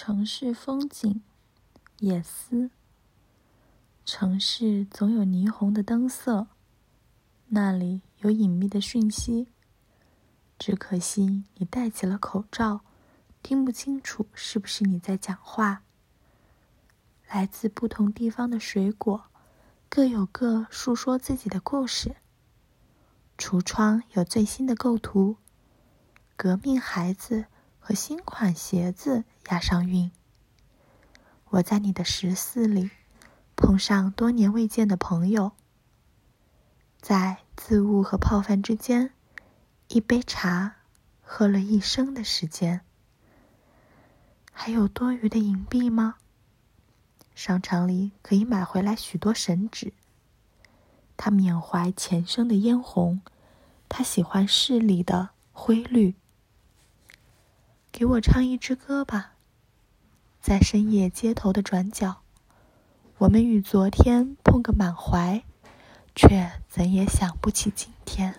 城市风景，夜思。城市总有霓虹的灯色，那里有隐秘的讯息。只可惜你戴起了口罩，听不清楚是不是你在讲话。来自不同地方的水果，各有各述说自己的故事。橱窗有最新的构图，革命孩子。和新款鞋子押上韵。我在你的十四里碰上多年未见的朋友，在自悟和泡饭之间，一杯茶喝了一生的时间。还有多余的银币吗？商场里可以买回来许多神纸。他缅怀前生的嫣红，他喜欢市里的灰绿。给我唱一支歌吧，在深夜街头的转角，我们与昨天碰个满怀，却怎也想不起今天。